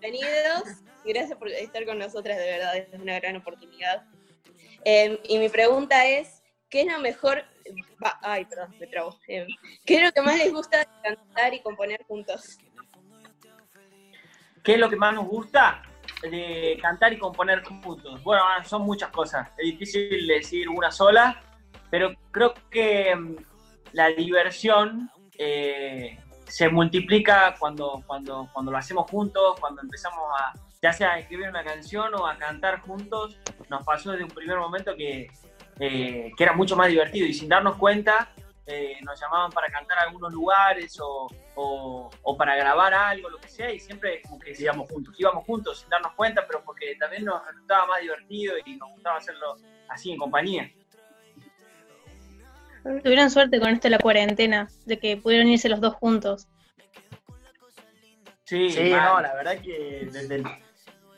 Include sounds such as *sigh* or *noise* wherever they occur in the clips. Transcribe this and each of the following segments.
bienvenidos. Gracias por estar con nosotras, de verdad, es una gran oportunidad. Em, y mi pregunta es, ¿qué es lo mejor? ay, perdón, me trabo. Em, ¿Qué es lo que más les gusta cantar y componer juntos? ¿Qué es lo que más nos gusta? de cantar y componer juntos. Bueno, son muchas cosas. Es difícil decir una sola, pero creo que mm, la diversión eh, se multiplica cuando, cuando, cuando lo hacemos juntos, cuando empezamos a, ya sea a escribir una canción o a cantar juntos, nos pasó desde un primer momento que, eh, que era mucho más divertido y sin darnos cuenta eh, nos llamaban para cantar a algunos lugares o, o, para grabar algo, lo que sea, y siempre como que íbamos juntos, íbamos juntos sin darnos cuenta, pero porque también nos resultaba más divertido y nos gustaba hacerlo así en compañía. Tuvieron suerte con esto de la cuarentena, de que pudieron irse los dos juntos. Sí, sí no, la verdad que desde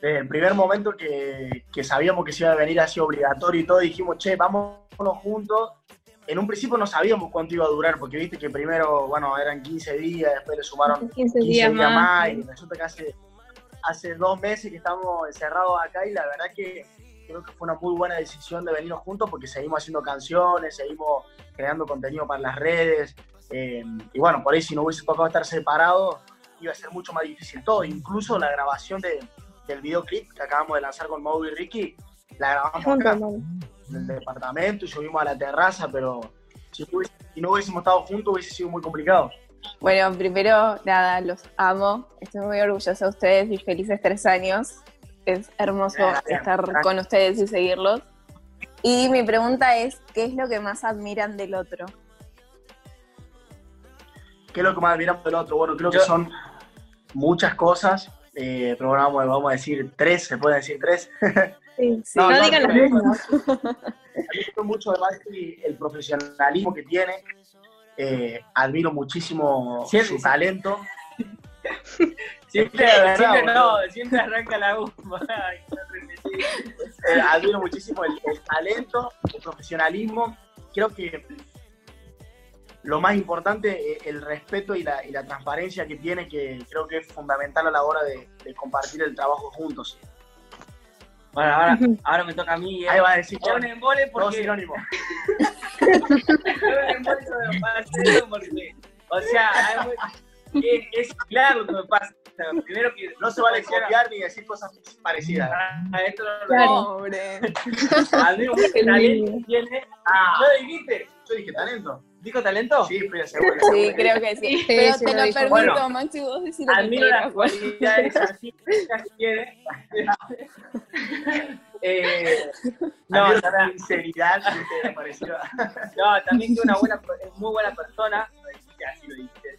el, primer momento que, que, sabíamos que se iba a venir así obligatorio y todo, dijimos, che, vámonos juntos. En un principio no sabíamos cuánto iba a durar, porque viste que primero, bueno, eran 15 días, después le sumaron *laughs* 15, días, más. y resulta que hace, hace dos meses que estamos encerrados acá y la verdad que creo que fue una muy buena decisión de venirnos juntos porque seguimos haciendo canciones, seguimos creando contenido para las redes. Eh, y bueno, por ahí si no hubiese tocado estar separados, iba a ser mucho más difícil todo. Incluso la grabación de, del videoclip que acabamos de lanzar con Mau y Ricky, la grabamos acá, en el departamento y subimos a la terraza, pero si, no hubiésemos estado juntos hubiese sido muy complicado. Bueno, primero, nada, los amo. Estoy muy orgullosa de ustedes y felices tres años. Es hermoso estar con ustedes y seguirlos. Y mi pregunta es, ¿qué es lo que más admiran del otro? ¿Qué es lo que más admiran del otro? Bueno, creo que son muchas cosas, eh, pero vamos, vamos, a decir tres, ¿se puede decir tres? *laughs* Sí, no, digan las mismas. Admiro mucho además el profesionalismo que tiene, eh, admiro muchísimo su talento. Siempre, siempre, no, siempre arranca la goma. *laughs* Eh, admiro muchísimo el, talento, el profesionalismo. Creo que lo más importante, es el respeto y la, transparencia que tiene, que creo que es fundamental a la hora de, compartir el trabajo juntos. Bueno, ahora, ahora me toca a mí. ¿eh? Ahí va a decir porque... sinónimo. *laughs* o sea, es, es claro que me pasa primero que no se vale copiar ni decir cosas parecidas. Ah, esto no lo claro. Admiro mucho el talento que tiene. Ah. ¿No dijiste? Yo dije talento. ¿Dijo talento? Sí, pero seguro. Sí, creo que sí. Pero te lo, permito, bueno, Maxi, vos decís lo Admiro las cualidades *laughs* así, si quiere. *laughs* eh, no, la sinceridad que te pareció. *laughs* no, también que una buena, muy buena persona. Así lo dijiste,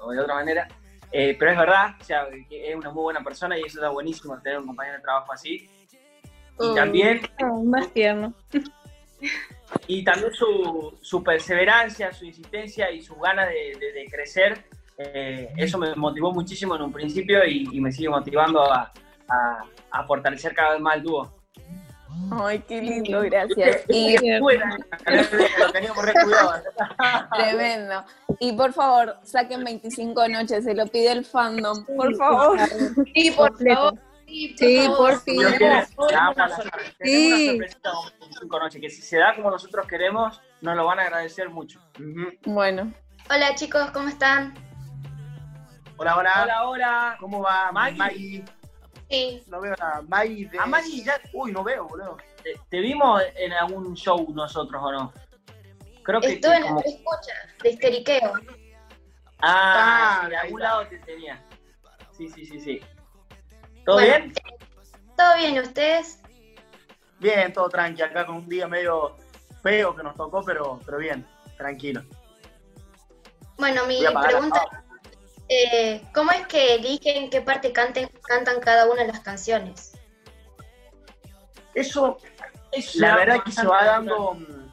o de otra manera. Eh, pero es verdad, o sea, que es una muy buena persona y eso está buenísimo tener un compañero de trabajo así. Y también. más tierno. *laughs* Y también su, su, perseverancia, su insistencia y su ganas de, crecer. Eh, eso me motivó muchísimo en un principio y, me sigue motivando a, a, fortalecer cada vez más el dúo. Ay, qué lindo, gracias. *laughs* Y lo teníamos Tremendo. Y por favor, saquen 25 noches, se lo pide el fandom, por favor. Sí, por favor. Sí, por fin. Sí. noches, que si se da como nosotros queremos, nos lo van a agradecer mucho. Bueno. Hola chicos, ¿cómo están? Hola, hola. Hola, hola. ¿Cómo va? Maggie. Sí. No veo a Maggie. De... A Maggie ya. Uy, no veo, boludo. ¿Te, vimos en algún show nosotros o no? Creo que. Estuve en como... la escucha, de histeriqueo. Ah, ah de algún lado te tenía. Sí, sí, sí, sí. ¿Todo bien? Todo bien, ¿ustedes? Bien, todo tranqui. Acá con un día medio feo que nos tocó, pero, pero bien, tranquilo. Bueno, mi pregunta eh, ¿cómo es que eligen qué parte canten, cantan cada una de las canciones? Eso, la verdad que se va dando... Mm,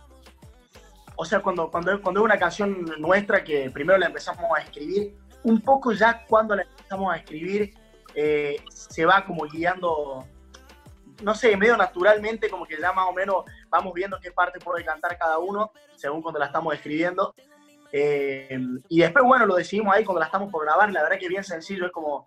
o sea, cuando, cuando, cuando es una canción nuestra que primero la empezamos a escribir, un poco ya cuando la empezamos a escribir, eh, se va como guiando, no sé, medio naturalmente, como que ya más o menos vamos viendo qué parte puede cantar cada uno, según cuando la estamos escribiendo. Eh, y después, bueno, lo decidimos ahí cuando la estamos por grabar, la verdad que es bien sencillo, es como,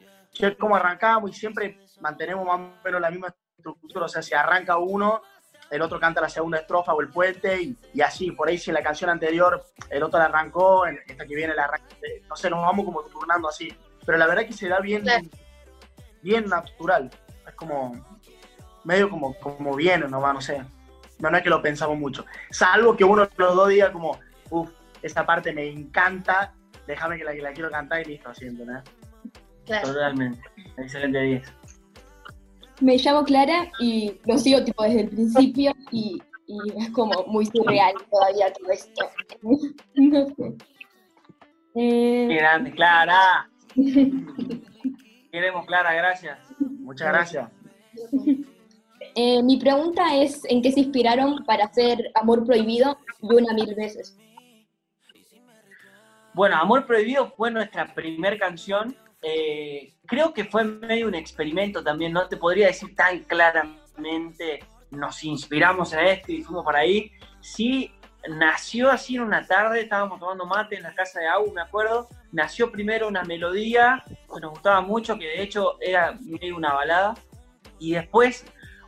como arrancamos y siempre mantenemos más o menos la misma estructura, o sea, si arranca uno, el otro canta la segunda estrofa o el puente y, así, por ahí si en la canción anterior el otro la arrancó, en esta que viene la arranca, no sé, nos vamos como turnando así, pero la verdad que se da bien, bien natural, es como, medio como, como viene va no sé, no, no es que lo pensamos mucho, salvo que uno los dos días como, uff, esta parte me encanta, déjame que la, que la quiero cantar y listo, así, ¿no? Totalmente, excelente 10. Me llamo Clara y lo sigo tipo desde el principio y, es como muy surreal todavía todo esto. *laughs* no sé. Eh... Qué grande, Clara. *laughs* Queremos, Clara, gracias. Muchas gracias. Eh, mi pregunta es, ¿en qué se inspiraron para hacer Amor Prohibido y una mil veces? Bueno, Amor Prohibido fue nuestra primera canción eh, creo que fue medio un experimento también, no te podría decir tan claramente, nos inspiramos en esto y fuimos para ahí. Sí, nació así en una tarde, estábamos tomando mate en la casa de Agu, me acuerdo. Nació primero una melodía que nos gustaba mucho, que de hecho era medio una balada. Y después,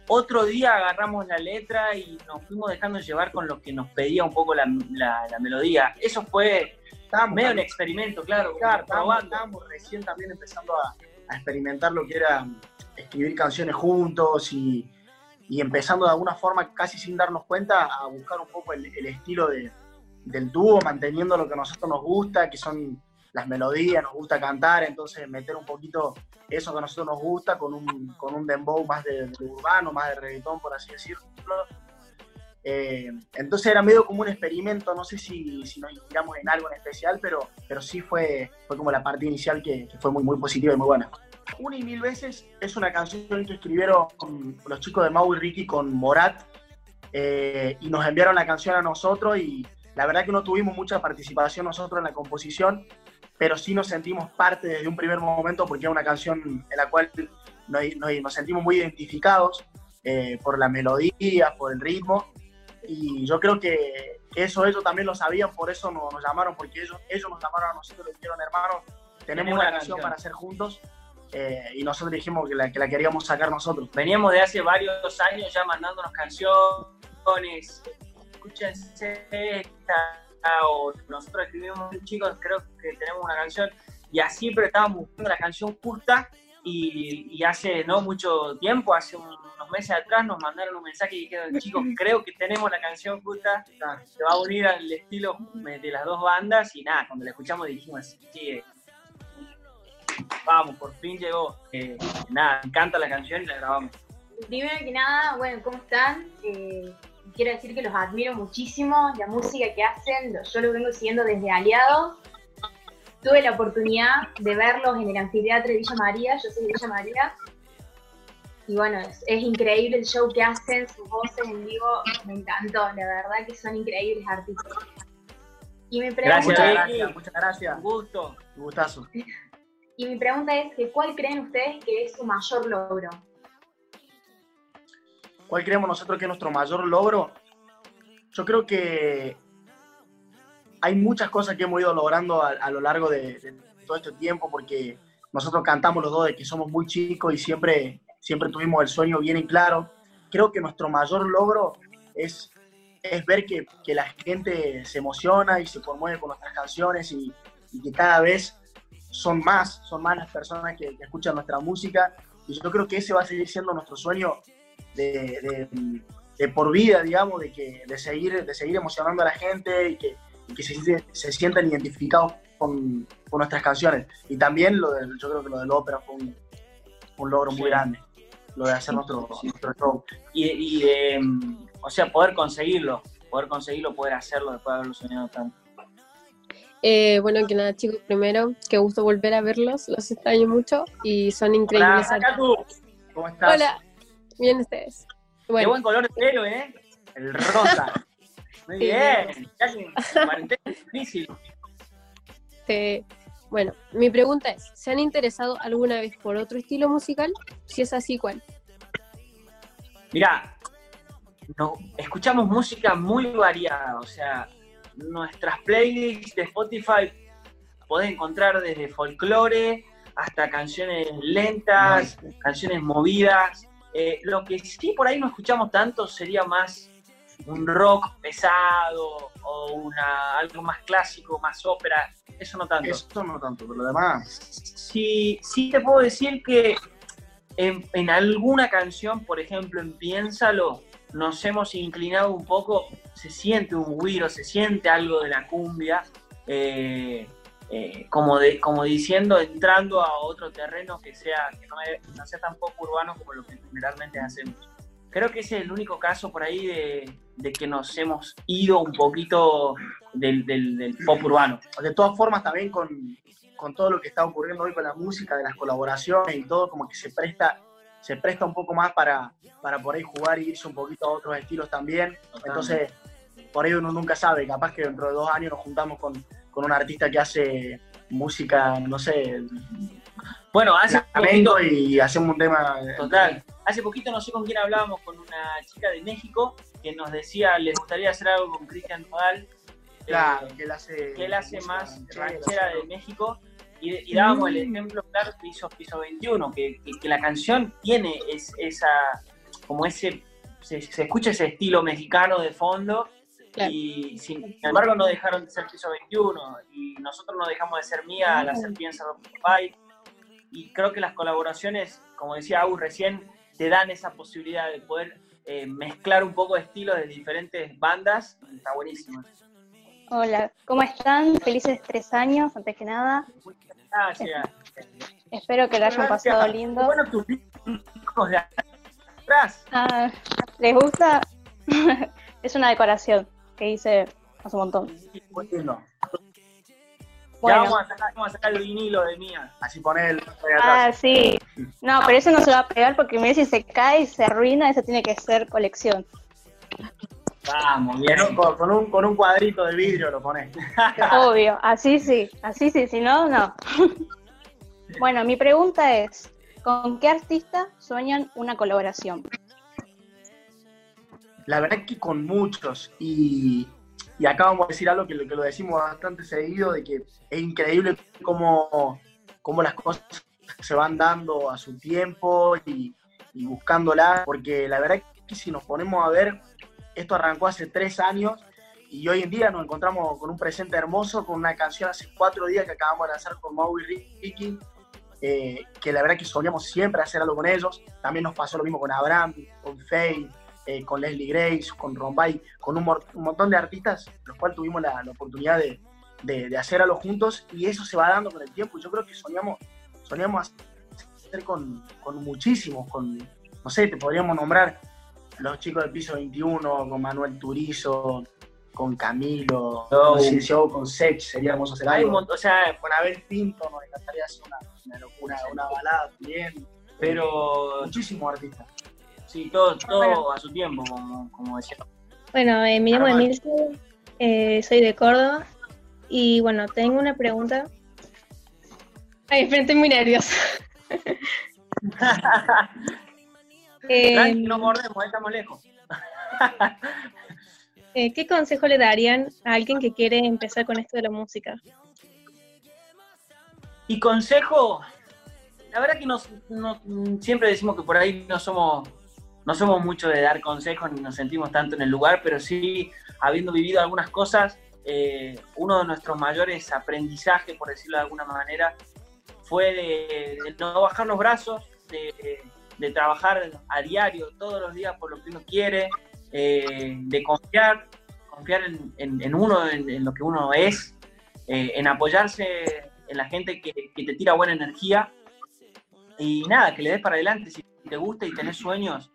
otro día agarramos la letra y nos fuimos dejando llevar con lo que nos pedía un poco la, la melodía. Eso fue Estábamos medio en experimento, claro, claro estábamos, recién también empezando a, experimentar lo que era escribir canciones juntos y, empezando de alguna forma, casi sin darnos cuenta, a buscar un poco el, estilo del dúo, manteniendo lo que a nosotros nos gusta, que son las melodías, nos gusta cantar, entonces meter un poquito eso que a nosotros nos gusta con un, con un dembow más de, de urbano, más de reggaetón, por así decirlo eh, entonces era medio como un experimento, no sé si, si, nos inspiramos en algo en especial, pero, pero sí fue, fue como la parte inicial que, fue muy, muy positiva y muy buena. Una y mil veces es una canción que escribieron los chicos de Mau y Ricky con Morat eh, y nos enviaron la canción a nosotros y la verdad que no tuvimos mucha participación nosotros en la composición, pero sí nos sentimos parte desde un primer momento porque es una canción en la cual nos, sentimos muy identificados eh, por la melodía, por el ritmo y yo creo que, eso ellos también lo sabían, por eso nos, llamaron, porque ellos, ellos nos llamaron a nosotros y dijeron, hermano, tenemos una canción para hacer juntos, eh, y nosotros dijimos que la, que la queríamos sacar nosotros. Veníamos de hace varios años ya mandándonos canciones, escúchense esta, o nosotros escribimos chicos, creo que tenemos una canción, y así, pero estábamos buscando la canción justa, y, y hace no mucho tiempo, hace un meses atrás nos mandaron un mensaje y dijeron, *laughs* chicos, creo que tenemos la canción justa, se va a unir al estilo de las dos bandas y nada, cuando la escuchamos dijimos, sí, vamos, por fin llegó. Eh, nada, me encanta la canción y la grabamos. Primero que nada, bueno, ¿cómo están? Eh, quiero decir que los admiro muchísimo, la música que hacen, yo lo vengo siguiendo desde Aliados. Tuve la oportunidad de verlos en el anfiteatro de Villa María, yo soy de Villa María, y bueno, es, increíble el show que hacen, sus voces en vivo, me encantó, la verdad que son increíbles artistas. Y mi pregunta gracias, gracias, muchas gracias. Un gusto, un gustazo. *laughs* Y mi pregunta es que ¿cuál creen ustedes que es su mayor logro? ¿Cuál creemos nosotros que es nuestro mayor logro? Yo creo que hay muchas cosas que hemos ido logrando a, lo largo de, de, todo este tiempo, porque nosotros cantamos los dos de que somos muy chicos y siempre siempre tuvimos el sueño bien en claro. Creo que nuestro mayor logro es, es ver que, que la gente se emociona y se conmueve con nuestras canciones y, que cada vez son más, son más las personas que, escuchan nuestra música. Y yo creo que ese va a seguir siendo nuestro sueño de, de, por vida, digamos, de, que, de, seguir, de seguir emocionando a la gente y que, que se, se, sientan identificados con, con, nuestras canciones. Y también lo yo creo que lo del ópera fue un, un logro muy grande lo de hacer nuestro, show. Y, em, o sea, poder conseguirlo, poder conseguirlo, poder hacerlo después de haberlo soñado tanto. Eh, bueno, que nada, chicos, primero, qué gusto volver a verlos, los extraño mucho y son increíbles. Hola, tú. ¿Cómo estás? Hola, bien ustedes. Qué buen color de pelo, ¿eh? El rosa. *laughs* Muy bien, cuarentena difícil. Sí. Bueno, mi pregunta es, ¿se han interesado alguna vez por otro estilo musical? Si es así, ¿cuál? Mira, no, escuchamos música muy variada, o sea, nuestras playlists de Spotify podés encontrar desde folclore hasta canciones lentas, canciones movidas. Eh, lo que sí por ahí no escuchamos tanto sería más un rock pesado o una, algo más clásico, más ópera. Eso no tanto. Eso no tanto, pero lo demás. Sí, sí te puedo decir que en, en alguna canción, por ejemplo, en Piénsalo, nos hemos inclinado un poco, se siente un güiro, se siente algo de la cumbia, eh, eh, como, de, como diciendo, entrando a otro terreno que, sea, que no, sea tan poco urbano como lo que generalmente hacemos. Creo que ese es el único caso por ahí de, que nos hemos ido un poquito del, del, pop urbano. De todas formas, también con, con todo lo que está ocurriendo hoy con la música, de las colaboraciones y todo, como que se presta se presta un poco más para, para por ahí jugar y irse un poquito a otros estilos también. Entonces, por ahí uno nunca sabe, capaz que dentro de dos años nos juntamos con, con un artista que hace música, no sé. Bueno, hace poquito, y hacemos un tema. Total. Hace poquito no sé con quién hablábamos, con una chica de México que nos decía, le gustaría hacer algo con Cristian Nodal. Claro, eh, que él hace, que él hace más ranchera de México y, dábamos el mm. ejemplo claro que hizo Piso 21, que, que, la canción tiene esa, como ese, se, escucha ese estilo mexicano de fondo, y sin embargo no dejaron de ser Piso 21, y nosotros no dejamos de ser Mía al hacer Piensa Pai, y creo que las colaboraciones, como decía Agu recién, te dan esa posibilidad de poder eh, mezclar un poco de estilos de diferentes bandas, está buenísimo. Hola, ¿cómo están? Felices tres años, antes que nada. Gracias. Espero que lo hayan pasado lindo. Bueno, tus hijos de atrás. Ah, ¿Les gusta? *laughs* es una decoración que hice hace un montón. Bueno. Ya vamos a, sacar, vamos a sacar el vinilo de mía. Así pone el. Ah, sí. No, pero eso no se va a pegar porque mira si se cae y se arruina, eso tiene que ser colección. Vamos, bien. Con, un, con un cuadrito de vidrio lo pones. *laughs* Obvio, así sí, así sí, si no, no. *laughs* bueno, mi pregunta es, ¿con qué artista sueñan una colaboración? La verdad que con muchos, y, y acá vamos a decir algo que, que, lo decimos bastante seguido, de que es increíble cómo, cómo las cosas se van dando a su tiempo y, y buscándolas, porque la verdad que si nos ponemos a ver, esto arrancó hace tres años y hoy en día nos encontramos con un presente hermoso, con una canción hace cuatro días que acabamos de lanzar con Mau y Ricky, eh, que la verdad que soñamos siempre hacer algo con ellos. También nos pasó lo mismo con Abraham, con Faye, eh, con Leslie Grace, con Rombay, con un, montón de artistas, los cuales tuvimos la, oportunidad de, de, hacer algo juntos y eso se va dando con el tiempo. Yo creo que soñamos, soñamos hacer con, con muchísimos, con, no sé, te podríamos nombrar los chicos del piso 21, con Manuel Turizo, con Camilo, con Sech, sería hermoso hacer algo. o sea, con Abel Pinto nos encantaría hacer una, una locura, una balada también. Pero. Muchísimos artistas. Sí, todo, todo a su tiempo, como, decía. Bueno, eh, me llamo Emilce, eh, soy de Córdoba y bueno, tengo una pregunta. Ay, espera, estoy muy nerviosa. *laughs* Eh, no mordemos, estamos lejos. *laughs* Eh, ¿Qué consejo le darían a alguien que quiere empezar con esto de la música? Y consejo, la verdad que nos, siempre decimos que por ahí no somos, no somos mucho de dar consejos ni nos sentimos tanto en el lugar, pero sí, habiendo vivido algunas cosas, eh, uno de nuestros mayores aprendizajes, por decirlo de alguna manera, fue de, no bajar los brazos, de, trabajar a diario, todos los días por lo que uno quiere, eh, de confiar, confiar en, uno, en, lo que uno es, eh, en apoyarse en la gente que, te tira buena energía. Y nada, que le des para adelante si te gusta y tenés sueños,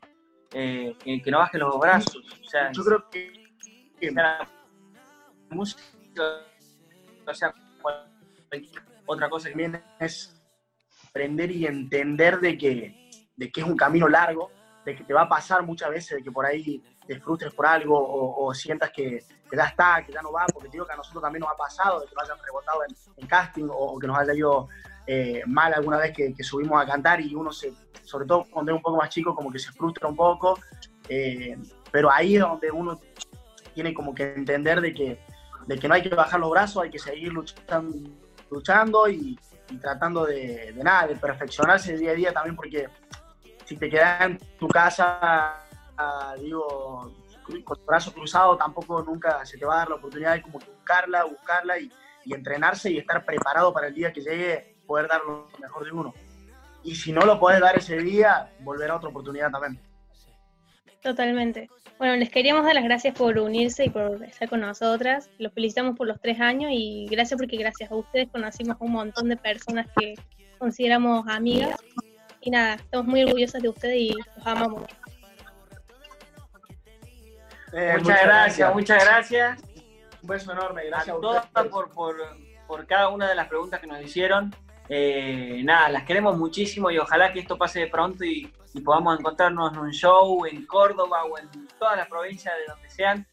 eh, que, no bajes los brazos. O sea, Yo creo que, o sea, otra cosa que viene es aprender y entender de que de que es un camino largo, de que te va a pasar muchas veces, de que por ahí te frustres por algo o, sientas que, ya está, que ya no va, porque digo que a nosotros también nos ha pasado, de que nos hayan rebotado en, casting o, que nos haya ido eh, mal alguna vez que, subimos a cantar y uno se, sobre todo cuando es un poco más chico, como que se frustra un poco, eh, pero ahí es donde uno tiene como que entender de que, de que no hay que bajar los brazos, hay que seguir luchando, luchando y, tratando de, nada, de perfeccionarse día a día también, porque si te quedas en tu casa, ah, digo, con tu brazo cruzado, tampoco nunca se te va a dar la oportunidad de como buscarla, buscarla y entrenarse y estar preparado para el día que llegue, poder dar lo mejor de uno. Y si no lo puedes dar ese día, volverá otra oportunidad también. Totalmente. Bueno, les queríamos dar las gracias por unirse y por estar con nosotras. Los felicitamos por los tres años y gracias porque gracias a ustedes conocimos a un montón de personas que consideramos amigas. Y nada, estamos muy orgullosas de ustedes y los amamos. Eh, muchas, gracias, muchas gracias. Un beso enorme, gracias a, todas por, por, por, cada una de las preguntas que nos hicieron. Eh, nada, las queremos muchísimo y ojalá que esto pase de pronto y, y podamos encontrarnos en un show en Córdoba o en todas las provincias de donde sean